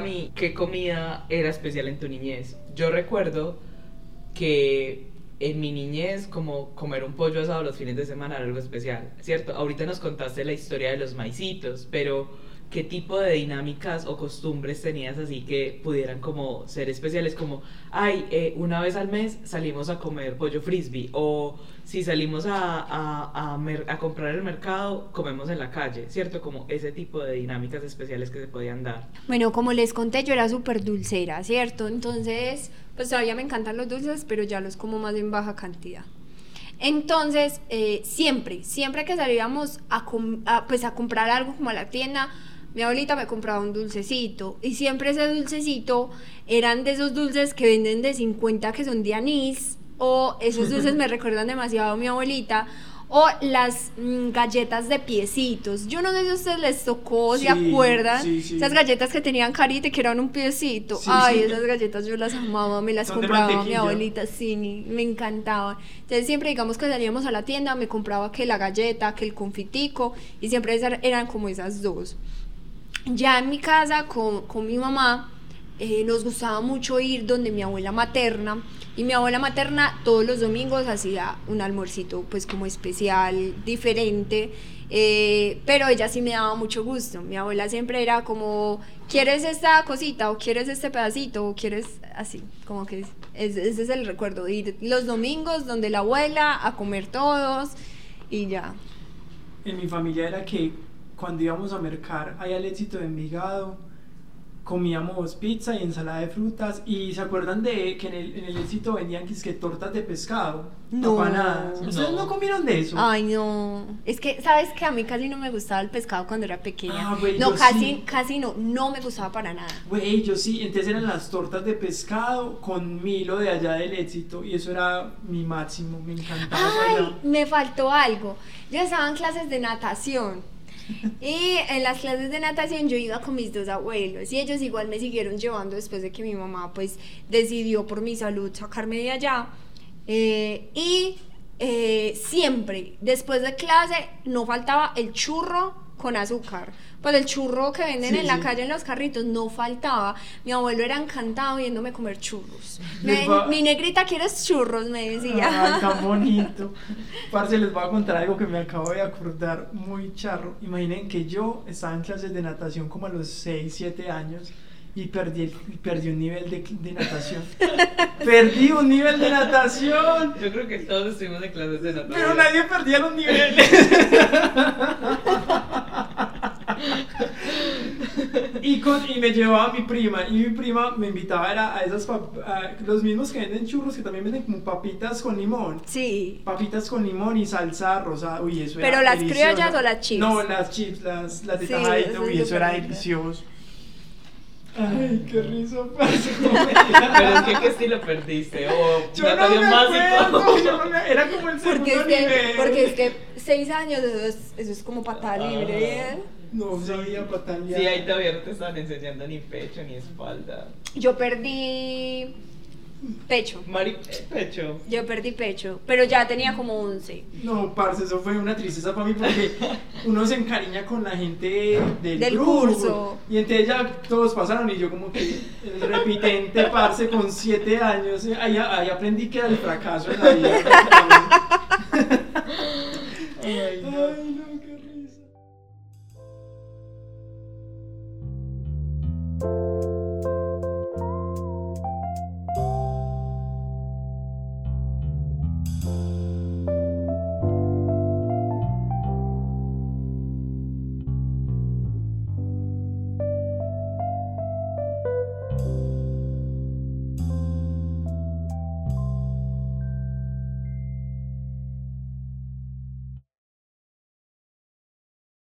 mí, ¿qué comida era especial en tu niñez? Yo recuerdo que en mi niñez, como comer un pollo asado los fines de semana era algo especial, ¿cierto? Ahorita nos contaste la historia de los maicitos, pero ¿qué tipo de dinámicas o costumbres tenías así que pudieran como ser especiales? Como, ay, eh, una vez al mes salimos a comer pollo frisbee, o si salimos a, a, a, a comprar el mercado, comemos en la calle, ¿cierto? Como ese tipo de dinámicas especiales que se podían dar. Bueno, como les conté, yo era súper dulcera, ¿cierto? Entonces pues todavía me encantan los dulces, pero ya los como más en baja cantidad. Entonces, eh, siempre, siempre que salíamos a, pues a comprar algo como a la tienda, mi abuelita me compraba un dulcecito y siempre ese dulcecito eran de esos dulces que venden de 50 que son de anís o esos dulces me recuerdan demasiado a mi abuelita o las mm, galletas de piecitos. Yo no sé si a ustedes les tocó, ¿se acuerdan? Esas galletas que tenían carita y que eran un piecito. Ay, esas galletas yo las amaba, me las compraba mi abuelita, sí, me encantaban. Entonces siempre, digamos que salíamos a la tienda, me compraba que la galleta, que el confitico, y siempre eran como esas dos. Ya en mi casa con, con mi mamá, eh, nos gustaba mucho ir donde mi abuela materna y mi abuela materna todos los domingos hacía un almuercito pues como especial, diferente, eh, pero ella sí me daba mucho gusto. Mi abuela siempre era como, ¿quieres esta cosita o quieres este pedacito o quieres así? Como que ese es el recuerdo, ir los domingos donde la abuela a comer todos y ya. En mi familia era que cuando íbamos a mercar hay al éxito de Envigado comíamos pizza y ensalada de frutas y se acuerdan de que en el, en el éxito vendían que, tortas de pescado, no, apanadas. ¿Ustedes no. comieron de eso? Ay, no. Es que, ¿sabes que A mí casi no me gustaba el pescado cuando era pequeña. Ah, no, casi, casi no, no me gustaba para nada. Güey, yo sí, entonces eran las tortas de pescado con Milo de allá del éxito y eso era mi máximo, me encantaba. Ay, me faltó algo. Ya estaban clases de natación. Y en las clases de natación yo iba con mis dos abuelos y ellos igual me siguieron llevando después de que mi mamá pues decidió por mi salud sacarme de allá. Eh, y eh, siempre, después de clase, no faltaba el churro con azúcar. Pues el churro que venden en la calle en los carritos no faltaba. Mi abuelo era encantado viéndome comer churros. mi negrita, ¿quieres churros? Me decía. Ay, tan bonito. Parce, les voy a contar algo que me acabo de acordar muy charro. Imaginen que yo estaba en clases de natación como a los 6, 7 años y perdí, perdí un nivel de, de, natación. perdí un nivel de natación. Yo creo que todos estuvimos en clases de natación. Pero nadie perdía los niveles. y, con, y me llevaba a mi prima y mi prima me invitaba era a esas los mismos que venden churros que también venden como papitas con limón. Sí. Papitas con limón y salsa rosada. Uy, eso Pero las criollas o las chips? No, las chips, las, las de sí, Uy, eso era delicioso. Ay, qué risa Pero es que qué estilo perdiste o yo no me acuerdo, yo no me, era como el segundo porque es que, nivel. Porque es que seis años eso es, eso es como patada libre. ¿eh? No sabía patalear. Sí, ahí todavía no te estaban enseñando ni pecho ni espalda. Yo perdí pecho. Mari, eh, pecho. Yo perdí pecho, pero ya tenía como 11. No, parce, eso fue una tristeza para mí porque uno se encariña con la gente del, curso. Y entonces ya todos pasaron y yo como que el repitente, parce, con 7 años, ahí, ahí, aprendí que era el fracaso en la vida.